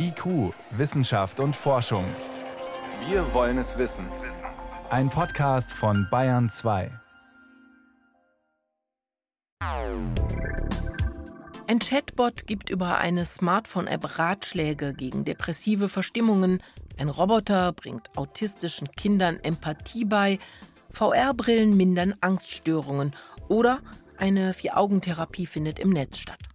IQ, Wissenschaft und Forschung. Wir wollen es wissen. Ein Podcast von Bayern 2. Ein Chatbot gibt über eine Smartphone-App Ratschläge gegen depressive Verstimmungen. Ein Roboter bringt autistischen Kindern Empathie bei. VR-Brillen mindern Angststörungen. Oder eine Vier-Augen-Therapie findet im Netz statt.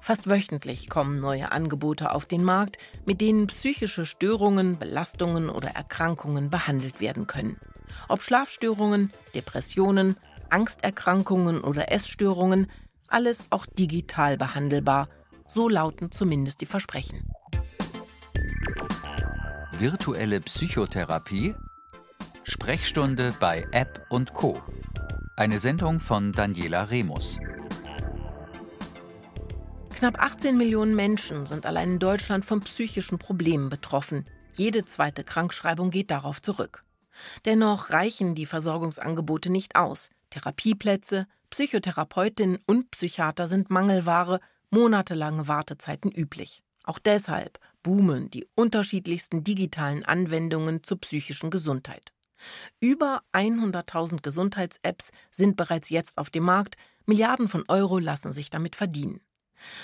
Fast wöchentlich kommen neue Angebote auf den Markt, mit denen psychische Störungen, Belastungen oder Erkrankungen behandelt werden können. Ob Schlafstörungen, Depressionen, Angsterkrankungen oder Essstörungen, alles auch digital behandelbar. So lauten zumindest die Versprechen. Virtuelle Psychotherapie Sprechstunde bei App und Co. Eine Sendung von Daniela Remus. Knapp 18 Millionen Menschen sind allein in Deutschland von psychischen Problemen betroffen. Jede zweite Krankschreibung geht darauf zurück. Dennoch reichen die Versorgungsangebote nicht aus. Therapieplätze, Psychotherapeutinnen und Psychiater sind Mangelware, monatelange Wartezeiten üblich. Auch deshalb boomen die unterschiedlichsten digitalen Anwendungen zur psychischen Gesundheit. Über 100.000 Gesundheits-Apps sind bereits jetzt auf dem Markt, Milliarden von Euro lassen sich damit verdienen.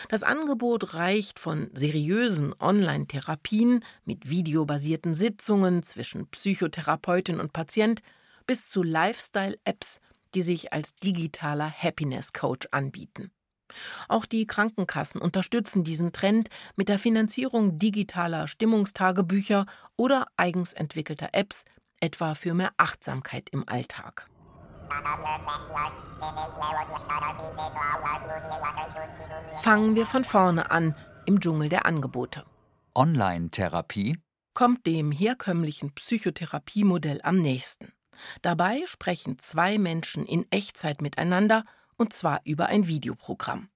Das Angebot reicht von seriösen Online-Therapien mit videobasierten Sitzungen zwischen Psychotherapeutin und Patient bis zu Lifestyle-Apps, die sich als digitaler Happiness-Coach anbieten. Auch die Krankenkassen unterstützen diesen Trend mit der Finanzierung digitaler Stimmungstagebücher oder eigens entwickelter Apps, etwa für mehr Achtsamkeit im Alltag. Fangen wir von vorne an, im Dschungel der Angebote. Online-Therapie kommt dem herkömmlichen Psychotherapiemodell am nächsten. Dabei sprechen zwei Menschen in Echtzeit miteinander und zwar über ein Videoprogramm.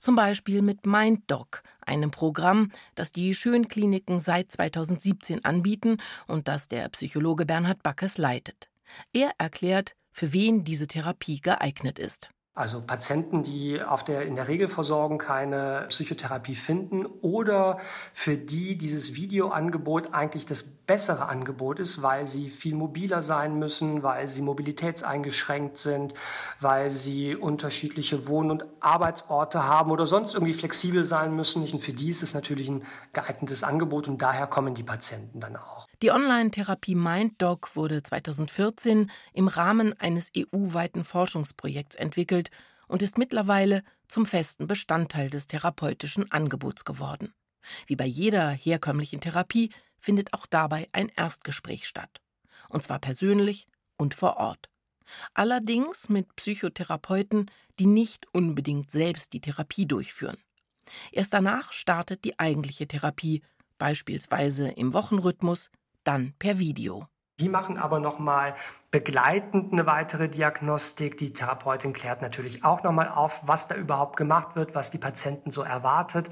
Zum Beispiel mit MindDoc, einem Programm, das die Schönkliniken seit 2017 anbieten und das der Psychologe Bernhard Backes leitet. Er erklärt, für wen diese Therapie geeignet ist. Also Patienten, die auf der, in der Regelversorgung keine Psychotherapie finden oder für die dieses Videoangebot eigentlich das bessere Angebot ist, weil sie viel mobiler sein müssen, weil sie mobilitätseingeschränkt sind, weil sie unterschiedliche Wohn- und Arbeitsorte haben oder sonst irgendwie flexibel sein müssen. Und für die ist es natürlich ein geeignetes Angebot und daher kommen die Patienten dann auch. Die Online-Therapie MindDoc wurde 2014 im Rahmen eines EU-weiten Forschungsprojekts entwickelt und ist mittlerweile zum festen Bestandteil des therapeutischen Angebots geworden. Wie bei jeder herkömmlichen Therapie findet auch dabei ein Erstgespräch statt. Und zwar persönlich und vor Ort. Allerdings mit Psychotherapeuten, die nicht unbedingt selbst die Therapie durchführen. Erst danach startet die eigentliche Therapie, beispielsweise im Wochenrhythmus, dann per Video. Die machen aber nochmal begleitend eine weitere Diagnostik. Die Therapeutin klärt natürlich auch nochmal auf, was da überhaupt gemacht wird, was die Patienten so erwartet.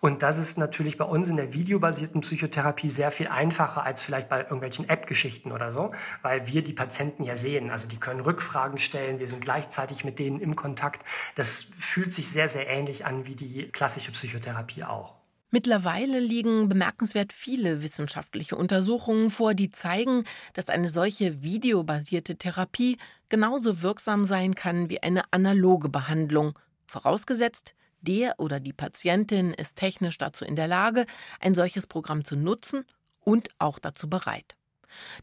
Und das ist natürlich bei uns in der videobasierten Psychotherapie sehr viel einfacher als vielleicht bei irgendwelchen App-Geschichten oder so, weil wir die Patienten ja sehen. Also die können Rückfragen stellen, wir sind gleichzeitig mit denen im Kontakt. Das fühlt sich sehr, sehr ähnlich an wie die klassische Psychotherapie auch. Mittlerweile liegen bemerkenswert viele wissenschaftliche Untersuchungen vor, die zeigen, dass eine solche videobasierte Therapie genauso wirksam sein kann wie eine analoge Behandlung, vorausgesetzt, der oder die Patientin ist technisch dazu in der Lage, ein solches Programm zu nutzen und auch dazu bereit.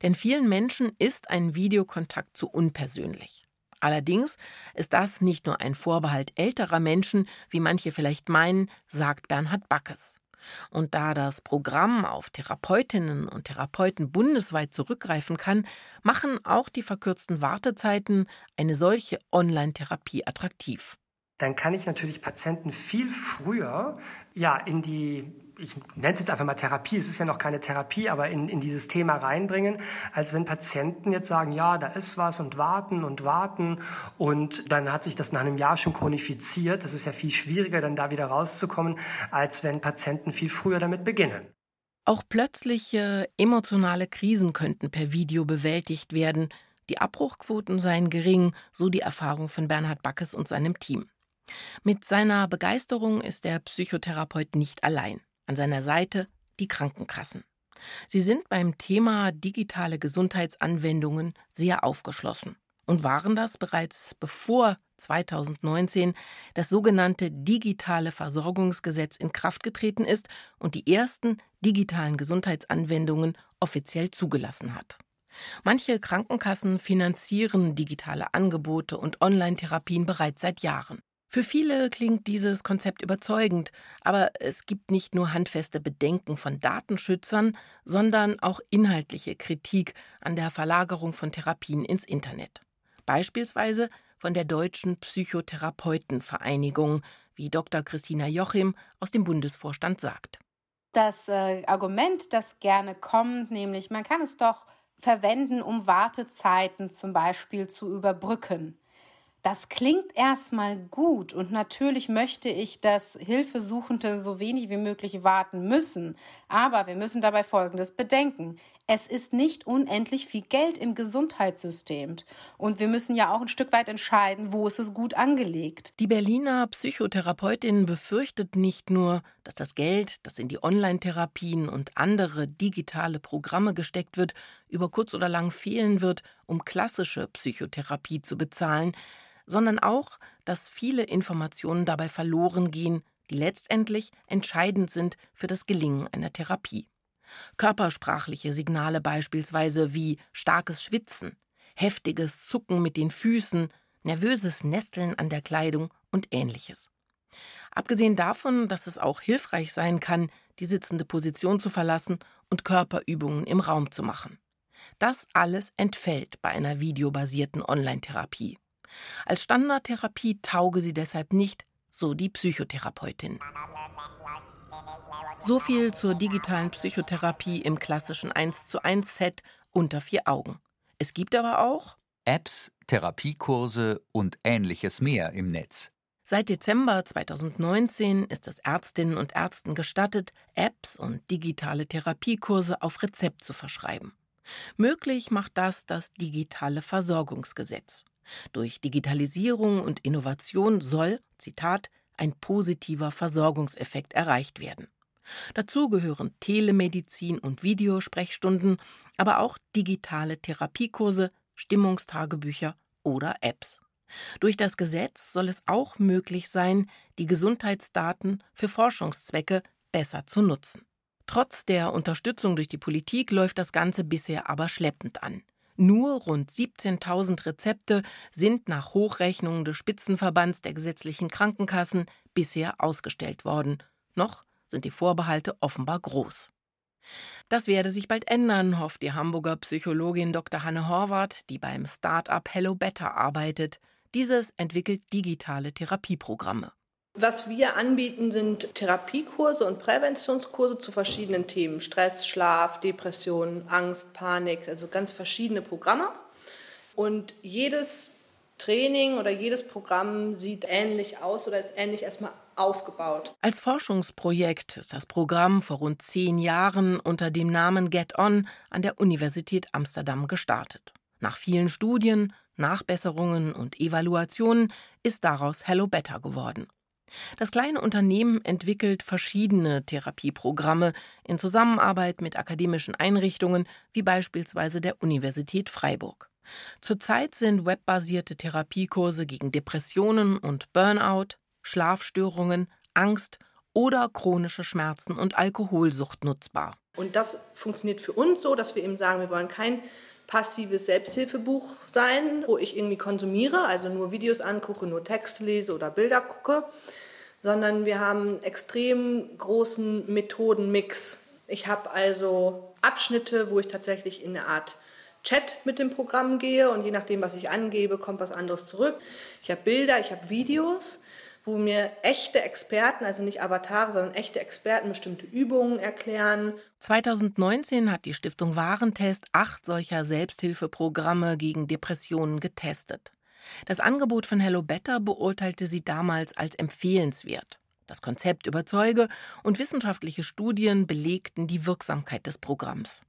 Denn vielen Menschen ist ein Videokontakt zu unpersönlich. Allerdings ist das nicht nur ein Vorbehalt älterer Menschen, wie manche vielleicht meinen, sagt Bernhard Backes. Und da das Programm auf Therapeutinnen und Therapeuten bundesweit zurückgreifen kann, machen auch die verkürzten Wartezeiten eine solche Online-Therapie attraktiv. Dann kann ich natürlich Patienten viel früher ja, in die ich nenne es jetzt einfach mal Therapie, es ist ja noch keine Therapie, aber in, in dieses Thema reinbringen, als wenn Patienten jetzt sagen, ja, da ist was und warten und warten und dann hat sich das nach einem Jahr schon chronifiziert. Das ist ja viel schwieriger, dann da wieder rauszukommen, als wenn Patienten viel früher damit beginnen. Auch plötzliche emotionale Krisen könnten per Video bewältigt werden. Die Abbruchquoten seien gering, so die Erfahrung von Bernhard Backes und seinem Team. Mit seiner Begeisterung ist der Psychotherapeut nicht allein. An seiner Seite die Krankenkassen. Sie sind beim Thema digitale Gesundheitsanwendungen sehr aufgeschlossen und waren das bereits bevor 2019 das sogenannte digitale Versorgungsgesetz in Kraft getreten ist und die ersten digitalen Gesundheitsanwendungen offiziell zugelassen hat. Manche Krankenkassen finanzieren digitale Angebote und Online-Therapien bereits seit Jahren. Für viele klingt dieses Konzept überzeugend, aber es gibt nicht nur handfeste Bedenken von Datenschützern, sondern auch inhaltliche Kritik an der Verlagerung von Therapien ins Internet. Beispielsweise von der Deutschen Psychotherapeutenvereinigung, wie Dr. Christina Jochim aus dem Bundesvorstand sagt. Das äh, Argument, das gerne kommt, nämlich man kann es doch verwenden, um Wartezeiten zum Beispiel zu überbrücken. Das klingt erstmal gut und natürlich möchte ich, dass Hilfesuchende so wenig wie möglich warten müssen. Aber wir müssen dabei Folgendes bedenken. Es ist nicht unendlich viel Geld im Gesundheitssystem. Und wir müssen ja auch ein Stück weit entscheiden, wo ist es gut angelegt. Die Berliner Psychotherapeutin befürchtet nicht nur, dass das Geld, das in die Online-Therapien und andere digitale Programme gesteckt wird, über kurz oder lang fehlen wird, um klassische Psychotherapie zu bezahlen sondern auch, dass viele Informationen dabei verloren gehen, die letztendlich entscheidend sind für das Gelingen einer Therapie. Körpersprachliche Signale beispielsweise wie starkes Schwitzen, heftiges Zucken mit den Füßen, nervöses Nesteln an der Kleidung und ähnliches. Abgesehen davon, dass es auch hilfreich sein kann, die sitzende Position zu verlassen und Körperübungen im Raum zu machen. Das alles entfällt bei einer videobasierten Online-Therapie. Als Standardtherapie tauge sie deshalb nicht, so die Psychotherapeutin. So viel zur digitalen Psychotherapie im klassischen 1 zu 1 Set unter vier Augen. Es gibt aber auch Apps, Therapiekurse und ähnliches mehr im Netz. Seit Dezember 2019 ist es Ärztinnen und Ärzten gestattet, Apps und digitale Therapiekurse auf Rezept zu verschreiben. Möglich macht das das digitale Versorgungsgesetz. Durch Digitalisierung und Innovation soll, Zitat, ein positiver Versorgungseffekt erreicht werden. Dazu gehören Telemedizin und Videosprechstunden, aber auch digitale Therapiekurse, Stimmungstagebücher oder Apps. Durch das Gesetz soll es auch möglich sein, die Gesundheitsdaten für Forschungszwecke besser zu nutzen. Trotz der Unterstützung durch die Politik läuft das Ganze bisher aber schleppend an. Nur rund 17.000 Rezepte sind nach Hochrechnungen des Spitzenverbands der gesetzlichen Krankenkassen bisher ausgestellt worden. Noch sind die Vorbehalte offenbar groß. Das werde sich bald ändern, hofft die Hamburger Psychologin Dr. Hanne Horvath, die beim Start-up Hello Better arbeitet. Dieses entwickelt digitale Therapieprogramme. Was wir anbieten, sind Therapiekurse und Präventionskurse zu verschiedenen Themen. Stress, Schlaf, Depression, Angst, Panik, also ganz verschiedene Programme. Und jedes Training oder jedes Programm sieht ähnlich aus oder ist ähnlich erstmal aufgebaut. Als Forschungsprojekt ist das Programm vor rund zehn Jahren unter dem Namen Get On an der Universität Amsterdam gestartet. Nach vielen Studien, Nachbesserungen und Evaluationen ist daraus Hello Better geworden. Das kleine Unternehmen entwickelt verschiedene Therapieprogramme in Zusammenarbeit mit akademischen Einrichtungen wie beispielsweise der Universität Freiburg. Zurzeit sind webbasierte Therapiekurse gegen Depressionen und Burnout, Schlafstörungen, Angst oder chronische Schmerzen und Alkoholsucht nutzbar. Und das funktioniert für uns so, dass wir eben sagen, wir wollen kein passives Selbsthilfebuch sein, wo ich irgendwie konsumiere, also nur Videos angucke, nur Texte lese oder Bilder gucke, sondern wir haben einen extrem großen Methodenmix. Ich habe also Abschnitte, wo ich tatsächlich in eine Art Chat mit dem Programm gehe und je nachdem, was ich angebe, kommt was anderes zurück. Ich habe Bilder, ich habe Videos, wo mir echte Experten, also nicht Avatare, sondern echte Experten bestimmte Übungen erklären. 2019 hat die Stiftung Warentest acht solcher Selbsthilfeprogramme gegen Depressionen getestet. Das Angebot von Hello Better beurteilte sie damals als empfehlenswert. Das Konzept überzeuge und wissenschaftliche Studien belegten die Wirksamkeit des Programms.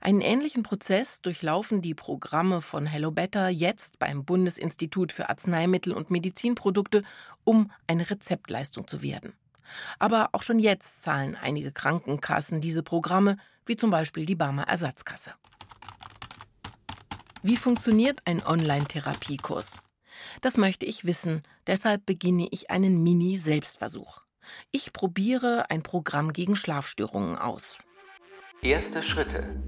Einen ähnlichen Prozess durchlaufen die Programme von Hello Better jetzt beim Bundesinstitut für Arzneimittel und Medizinprodukte, um eine Rezeptleistung zu werden. Aber auch schon jetzt zahlen einige Krankenkassen diese Programme, wie zum Beispiel die Barmer Ersatzkasse. Wie funktioniert ein Online-Therapiekurs? Das möchte ich wissen, deshalb beginne ich einen Mini-Selbstversuch. Ich probiere ein Programm gegen Schlafstörungen aus. Erste Schritte.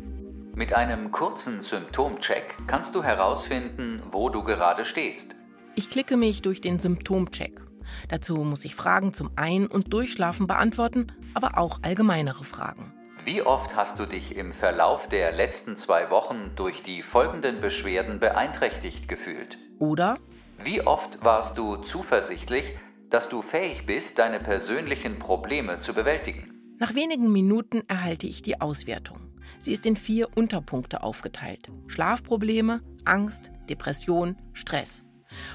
Mit einem kurzen Symptomcheck kannst du herausfinden, wo du gerade stehst. Ich klicke mich durch den Symptomcheck. Dazu muss ich Fragen zum Ein- und Durchschlafen beantworten, aber auch allgemeinere Fragen. Wie oft hast du dich im Verlauf der letzten zwei Wochen durch die folgenden Beschwerden beeinträchtigt gefühlt? Oder Wie oft warst du zuversichtlich, dass du fähig bist, deine persönlichen Probleme zu bewältigen? Nach wenigen Minuten erhalte ich die Auswertung. Sie ist in vier Unterpunkte aufgeteilt. Schlafprobleme, Angst, Depression, Stress.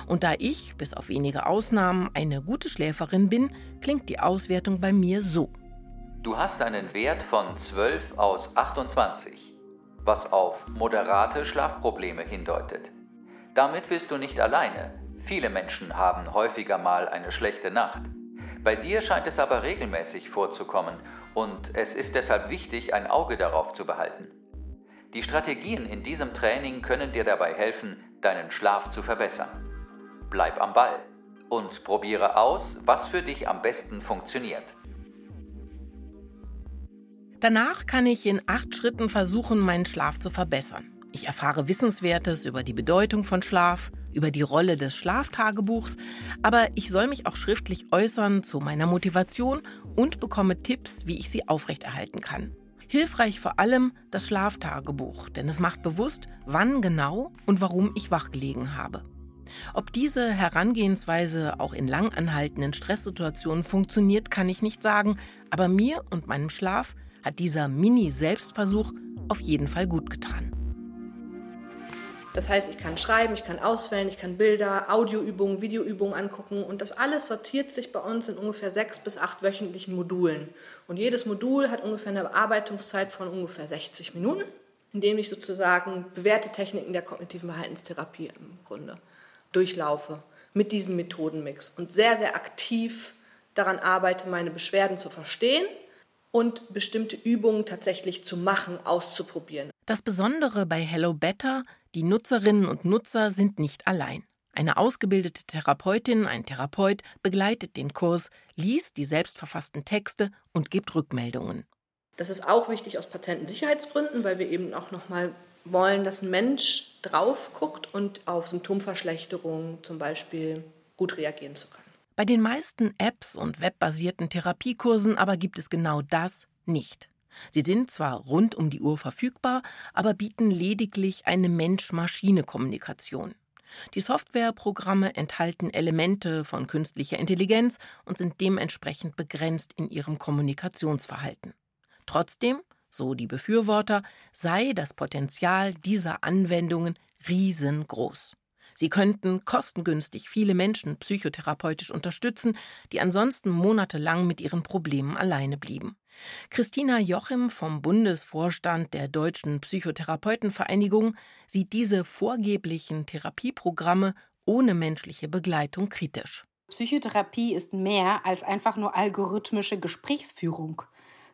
Und da ich, bis auf wenige Ausnahmen, eine gute Schläferin bin, klingt die Auswertung bei mir so. Du hast einen Wert von 12 aus 28, was auf moderate Schlafprobleme hindeutet. Damit bist du nicht alleine. Viele Menschen haben häufiger mal eine schlechte Nacht. Bei dir scheint es aber regelmäßig vorzukommen und es ist deshalb wichtig, ein Auge darauf zu behalten. Die Strategien in diesem Training können dir dabei helfen, deinen Schlaf zu verbessern. Bleib am Ball und probiere aus, was für dich am besten funktioniert. Danach kann ich in acht Schritten versuchen, meinen Schlaf zu verbessern. Ich erfahre Wissenswertes über die Bedeutung von Schlaf, über die Rolle des Schlaftagebuchs, aber ich soll mich auch schriftlich äußern zu meiner Motivation und bekomme Tipps, wie ich sie aufrechterhalten kann. Hilfreich vor allem das Schlaftagebuch, denn es macht bewusst, wann genau und warum ich wach gelegen habe. Ob diese Herangehensweise auch in langanhaltenden Stresssituationen funktioniert, kann ich nicht sagen, aber mir und meinem Schlaf hat dieser Mini-Selbstversuch auf jeden Fall gut getan. Das heißt, ich kann schreiben, ich kann auswählen, ich kann Bilder, Audioübungen, Videoübungen angucken und das alles sortiert sich bei uns in ungefähr sechs bis acht wöchentlichen Modulen. Und jedes Modul hat ungefähr eine Bearbeitungszeit von ungefähr 60 Minuten, in dem ich sozusagen bewährte Techniken der kognitiven Verhaltenstherapie im Grunde durchlaufe mit diesem Methodenmix und sehr, sehr aktiv daran arbeite, meine Beschwerden zu verstehen und bestimmte Übungen tatsächlich zu machen, auszuprobieren. Das Besondere bei Hello Better, die Nutzerinnen und Nutzer sind nicht allein. Eine ausgebildete Therapeutin, ein Therapeut begleitet den Kurs, liest die selbstverfassten Texte und gibt Rückmeldungen. Das ist auch wichtig aus Patientensicherheitsgründen, weil wir eben auch nochmal wollen, dass ein Mensch drauf guckt und auf Symptomverschlechterungen zum Beispiel gut reagieren zu können. Bei den meisten Apps und webbasierten Therapiekursen aber gibt es genau das nicht. Sie sind zwar rund um die Uhr verfügbar, aber bieten lediglich eine Mensch-Maschine-Kommunikation. Die Softwareprogramme enthalten Elemente von künstlicher Intelligenz und sind dementsprechend begrenzt in ihrem Kommunikationsverhalten. Trotzdem, so die Befürworter, sei das Potenzial dieser Anwendungen riesengroß. Sie könnten kostengünstig viele Menschen psychotherapeutisch unterstützen, die ansonsten monatelang mit ihren Problemen alleine blieben. Christina Jochim vom Bundesvorstand der Deutschen Psychotherapeutenvereinigung sieht diese vorgeblichen Therapieprogramme ohne menschliche Begleitung kritisch. Psychotherapie ist mehr als einfach nur algorithmische Gesprächsführung.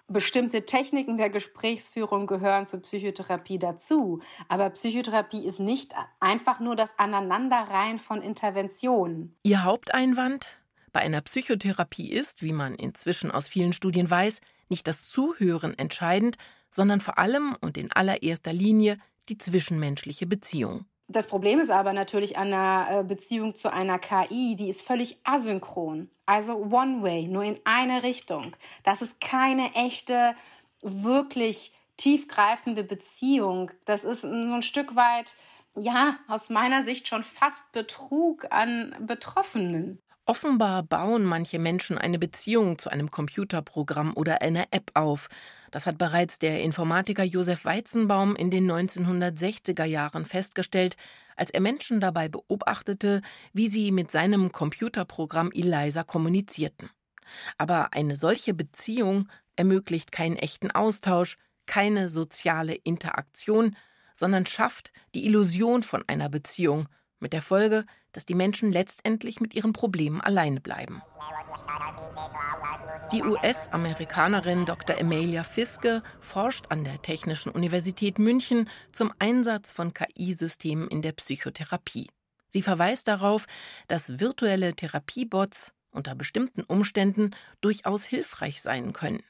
Bestimmte Techniken der Gesprächsführung gehören zur Psychotherapie dazu. Aber Psychotherapie ist nicht einfach nur das Aneinanderreihen von Interventionen. Ihr Haupteinwand? Bei einer Psychotherapie ist, wie man inzwischen aus vielen Studien weiß, nicht das Zuhören entscheidend, sondern vor allem und in allererster Linie die zwischenmenschliche Beziehung. Das Problem ist aber natürlich an einer äh, Beziehung zu einer KI, die ist völlig asynchron. Also One-Way, nur in eine Richtung. Das ist keine echte, wirklich tiefgreifende Beziehung. Das ist so ein Stück weit, ja, aus meiner Sicht schon fast Betrug an Betroffenen. Offenbar bauen manche Menschen eine Beziehung zu einem Computerprogramm oder einer App auf. Das hat bereits der Informatiker Josef Weizenbaum in den 1960er Jahren festgestellt, als er Menschen dabei beobachtete, wie sie mit seinem Computerprogramm ELISA kommunizierten. Aber eine solche Beziehung ermöglicht keinen echten Austausch, keine soziale Interaktion, sondern schafft die Illusion von einer Beziehung, mit der Folge, dass die Menschen letztendlich mit ihren Problemen alleine bleiben. Die US-Amerikanerin Dr. Emilia Fiske forscht an der Technischen Universität München zum Einsatz von KI-Systemen in der Psychotherapie. Sie verweist darauf, dass virtuelle Therapiebots unter bestimmten Umständen durchaus hilfreich sein können.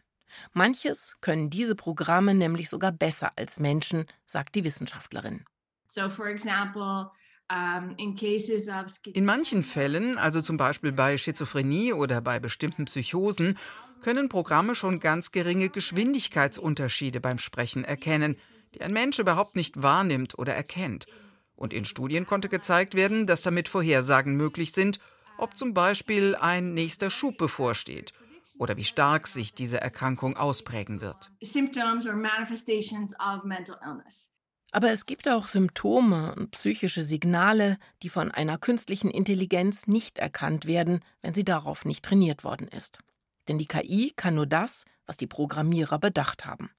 Manches können diese Programme nämlich sogar besser als Menschen, sagt die Wissenschaftlerin. So for example, in manchen Fällen, also zum Beispiel bei Schizophrenie oder bei bestimmten Psychosen, können Programme schon ganz geringe Geschwindigkeitsunterschiede beim Sprechen erkennen, die ein Mensch überhaupt nicht wahrnimmt oder erkennt. Und in Studien konnte gezeigt werden, dass damit Vorhersagen möglich sind, ob zum Beispiel ein nächster Schub bevorsteht oder wie stark sich diese Erkrankung ausprägen wird. Symptoms or manifestations of mental illness. Aber es gibt auch Symptome und psychische Signale, die von einer künstlichen Intelligenz nicht erkannt werden, wenn sie darauf nicht trainiert worden ist. Denn die KI kann nur das, was die Programmierer bedacht haben.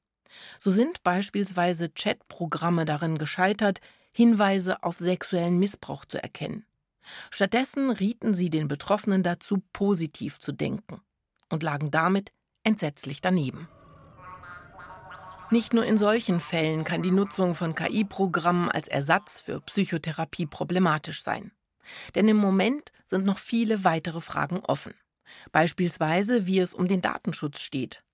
So sind beispielsweise Chat-Programme darin gescheitert, Hinweise auf sexuellen Missbrauch zu erkennen. Stattdessen rieten sie den Betroffenen dazu, positiv zu denken und lagen damit entsetzlich daneben. Nicht nur in solchen Fällen kann die Nutzung von KI-Programmen als Ersatz für Psychotherapie problematisch sein. Denn im Moment sind noch viele weitere Fragen offen. Beispielsweise, wie es um den Datenschutz steht.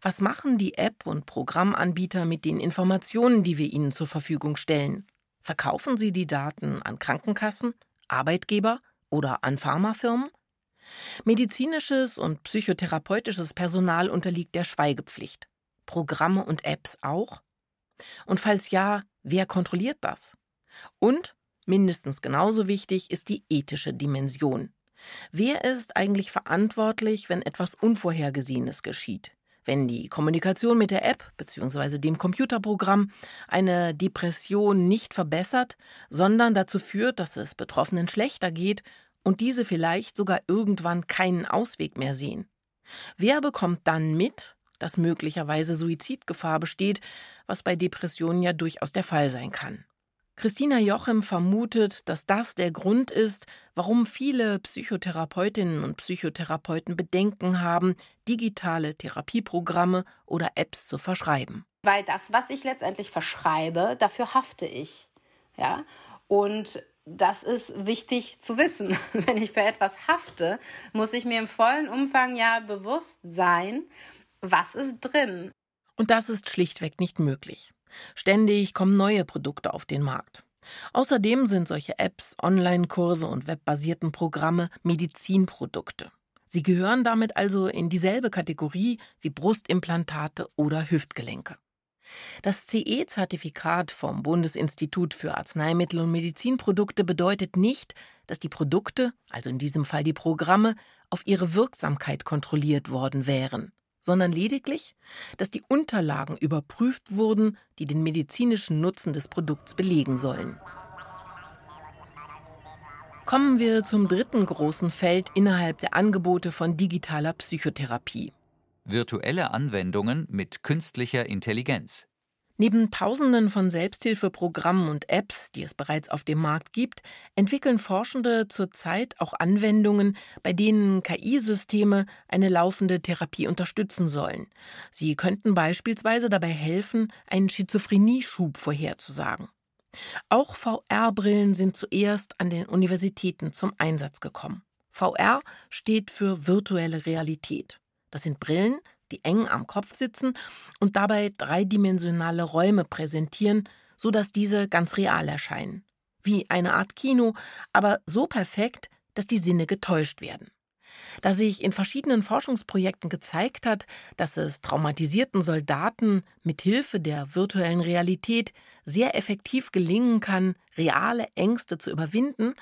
Was machen die App- und Programmanbieter mit den Informationen, die wir ihnen zur Verfügung stellen? Verkaufen sie die Daten an Krankenkassen, Arbeitgeber oder an Pharmafirmen? Medizinisches und psychotherapeutisches Personal unterliegt der Schweigepflicht. Programme und Apps auch? Und falls ja, wer kontrolliert das? Und mindestens genauso wichtig ist die ethische Dimension. Wer ist eigentlich verantwortlich, wenn etwas Unvorhergesehenes geschieht? Wenn die Kommunikation mit der App bzw. dem Computerprogramm eine Depression nicht verbessert, sondern dazu führt, dass es Betroffenen schlechter geht und diese vielleicht sogar irgendwann keinen Ausweg mehr sehen. Wer bekommt dann mit, dass möglicherweise Suizidgefahr besteht, was bei Depressionen ja durchaus der Fall sein kann. Christina Jochem vermutet, dass das der Grund ist, warum viele Psychotherapeutinnen und Psychotherapeuten Bedenken haben, digitale Therapieprogramme oder Apps zu verschreiben. Weil das, was ich letztendlich verschreibe, dafür hafte ich. Ja? Und das ist wichtig zu wissen. Wenn ich für etwas hafte, muss ich mir im vollen Umfang ja bewusst sein, was ist drin? Und das ist schlichtweg nicht möglich. Ständig kommen neue Produkte auf den Markt. Außerdem sind solche Apps, Online-Kurse und webbasierten Programme Medizinprodukte. Sie gehören damit also in dieselbe Kategorie wie Brustimplantate oder Hüftgelenke. Das CE-Zertifikat vom Bundesinstitut für Arzneimittel und Medizinprodukte bedeutet nicht, dass die Produkte, also in diesem Fall die Programme, auf ihre Wirksamkeit kontrolliert worden wären sondern lediglich, dass die Unterlagen überprüft wurden, die den medizinischen Nutzen des Produkts belegen sollen. Kommen wir zum dritten großen Feld innerhalb der Angebote von digitaler Psychotherapie. Virtuelle Anwendungen mit künstlicher Intelligenz. Neben Tausenden von Selbsthilfeprogrammen und Apps, die es bereits auf dem Markt gibt, entwickeln Forschende zurzeit auch Anwendungen, bei denen KI-Systeme eine laufende Therapie unterstützen sollen. Sie könnten beispielsweise dabei helfen, einen Schizophrenie-Schub vorherzusagen. Auch VR-Brillen sind zuerst an den Universitäten zum Einsatz gekommen. VR steht für virtuelle Realität. Das sind Brillen, die eng am Kopf sitzen und dabei dreidimensionale Räume präsentieren, so dass diese ganz real erscheinen. Wie eine Art Kino, aber so perfekt, dass die Sinne getäuscht werden. Da sich in verschiedenen Forschungsprojekten gezeigt hat, dass es traumatisierten Soldaten mit Hilfe der virtuellen Realität sehr effektiv gelingen kann, reale Ängste zu überwinden,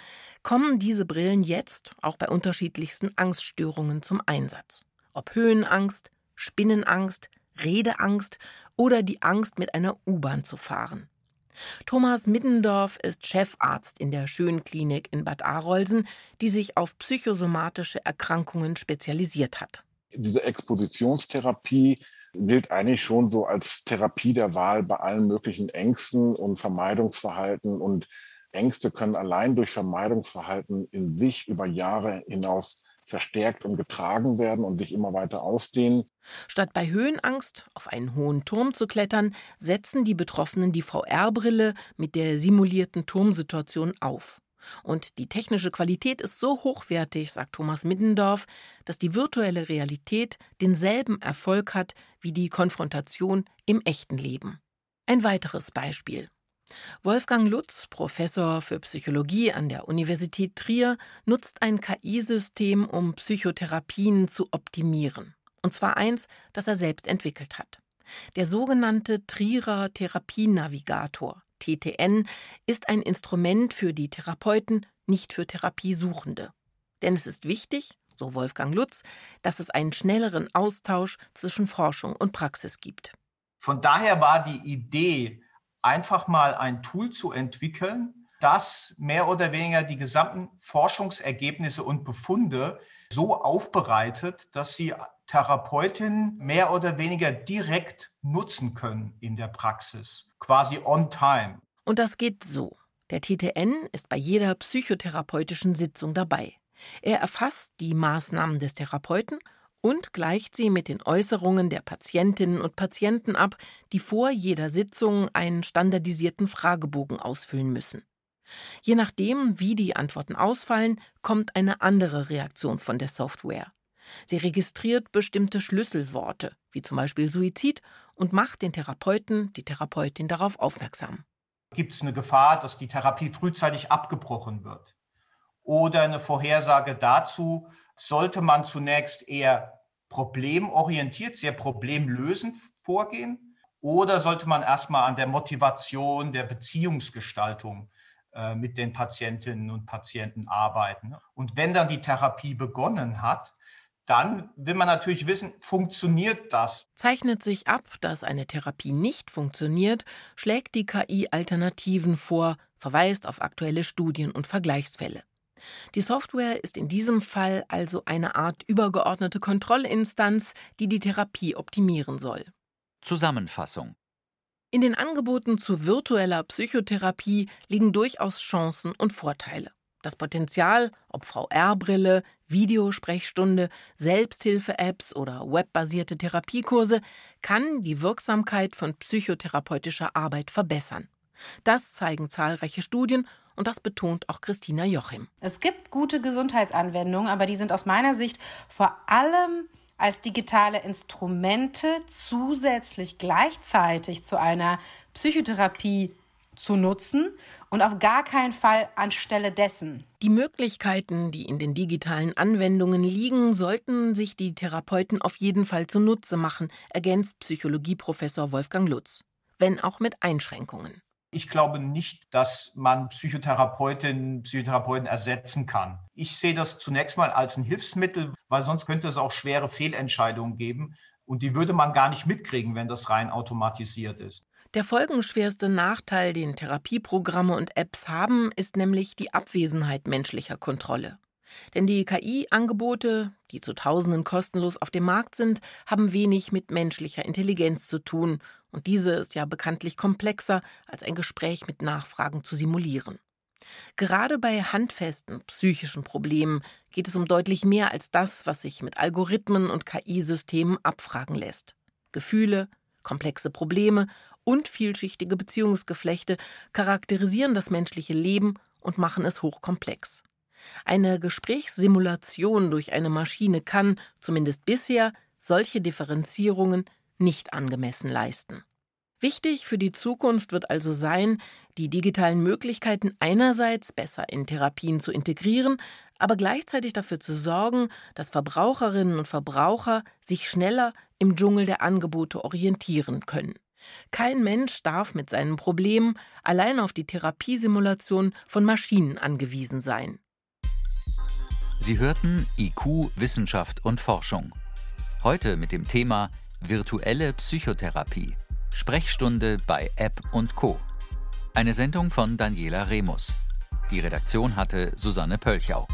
kommen diese Brillen jetzt auch bei unterschiedlichsten Angststörungen zum Einsatz. Ob Höhenangst, Spinnenangst, Redeangst oder die Angst, mit einer U-Bahn zu fahren. Thomas Middendorf ist Chefarzt in der Schönklinik in Bad Arolsen, die sich auf psychosomatische Erkrankungen spezialisiert hat. Diese Expositionstherapie gilt eigentlich schon so als Therapie der Wahl bei allen möglichen Ängsten und Vermeidungsverhalten und Ängste können allein durch Vermeidungsverhalten in sich über Jahre hinaus verstärkt und getragen werden und sich immer weiter ausdehnen. Statt bei Höhenangst auf einen hohen Turm zu klettern, setzen die Betroffenen die VR-Brille mit der simulierten Turmsituation auf. Und die technische Qualität ist so hochwertig, sagt Thomas Middendorf, dass die virtuelle Realität denselben Erfolg hat wie die Konfrontation im echten Leben. Ein weiteres Beispiel. Wolfgang Lutz, Professor für Psychologie an der Universität Trier, nutzt ein KI-System, um Psychotherapien zu optimieren. Und zwar eins, das er selbst entwickelt hat. Der sogenannte Trierer Therapienavigator, TTN, ist ein Instrument für die Therapeuten, nicht für Therapiesuchende. Denn es ist wichtig, so Wolfgang Lutz, dass es einen schnelleren Austausch zwischen Forschung und Praxis gibt. Von daher war die Idee, einfach mal ein Tool zu entwickeln, das mehr oder weniger die gesamten Forschungsergebnisse und Befunde so aufbereitet, dass sie Therapeutinnen mehr oder weniger direkt nutzen können in der Praxis, quasi on time. Und das geht so. Der TTN ist bei jeder psychotherapeutischen Sitzung dabei. Er erfasst die Maßnahmen des Therapeuten und gleicht sie mit den Äußerungen der Patientinnen und Patienten ab, die vor jeder Sitzung einen standardisierten Fragebogen ausfüllen müssen. Je nachdem, wie die Antworten ausfallen, kommt eine andere Reaktion von der Software. Sie registriert bestimmte Schlüsselworte, wie zum Beispiel Suizid, und macht den Therapeuten, die Therapeutin darauf aufmerksam. Gibt es eine Gefahr, dass die Therapie frühzeitig abgebrochen wird? Oder eine Vorhersage dazu, sollte man zunächst eher problemorientiert, sehr problemlösend vorgehen? Oder sollte man erstmal an der Motivation, der Beziehungsgestaltung äh, mit den Patientinnen und Patienten arbeiten? Und wenn dann die Therapie begonnen hat, dann will man natürlich wissen, funktioniert das? Zeichnet sich ab, dass eine Therapie nicht funktioniert, schlägt die KI Alternativen vor, verweist auf aktuelle Studien und Vergleichsfälle. Die Software ist in diesem Fall also eine Art übergeordnete Kontrollinstanz, die die Therapie optimieren soll. Zusammenfassung In den Angeboten zu virtueller Psychotherapie liegen durchaus Chancen und Vorteile. Das Potenzial, ob VR-Brille, Videosprechstunde, Selbsthilfe-Apps oder webbasierte Therapiekurse, kann die Wirksamkeit von psychotherapeutischer Arbeit verbessern. Das zeigen zahlreiche Studien und das betont auch Christina Jochim. Es gibt gute Gesundheitsanwendungen, aber die sind aus meiner Sicht vor allem als digitale Instrumente zusätzlich gleichzeitig zu einer Psychotherapie zu nutzen und auf gar keinen Fall anstelle dessen. Die Möglichkeiten, die in den digitalen Anwendungen liegen, sollten sich die Therapeuten auf jeden Fall zunutze machen, ergänzt Psychologieprofessor Wolfgang Lutz, wenn auch mit Einschränkungen. Ich glaube nicht, dass man Psychotherapeutinnen, Psychotherapeuten ersetzen kann. Ich sehe das zunächst mal als ein Hilfsmittel, weil sonst könnte es auch schwere Fehlentscheidungen geben. Und die würde man gar nicht mitkriegen, wenn das rein automatisiert ist. Der folgenschwerste Nachteil, den Therapieprogramme und Apps haben, ist nämlich die Abwesenheit menschlicher Kontrolle. Denn die KI-Angebote, die zu Tausenden kostenlos auf dem Markt sind, haben wenig mit menschlicher Intelligenz zu tun, und diese ist ja bekanntlich komplexer, als ein Gespräch mit Nachfragen zu simulieren. Gerade bei handfesten psychischen Problemen geht es um deutlich mehr als das, was sich mit Algorithmen und KI-Systemen abfragen lässt. Gefühle, komplexe Probleme und vielschichtige Beziehungsgeflechte charakterisieren das menschliche Leben und machen es hochkomplex. Eine Gesprächssimulation durch eine Maschine kann, zumindest bisher, solche Differenzierungen nicht angemessen leisten. Wichtig für die Zukunft wird also sein, die digitalen Möglichkeiten einerseits besser in Therapien zu integrieren, aber gleichzeitig dafür zu sorgen, dass Verbraucherinnen und Verbraucher sich schneller im Dschungel der Angebote orientieren können. Kein Mensch darf mit seinem Problem allein auf die Therapiesimulation von Maschinen angewiesen sein. Sie hörten IQ, Wissenschaft und Forschung. Heute mit dem Thema Virtuelle Psychotherapie. Sprechstunde bei App und Co. Eine Sendung von Daniela Remus. Die Redaktion hatte Susanne Pölchau.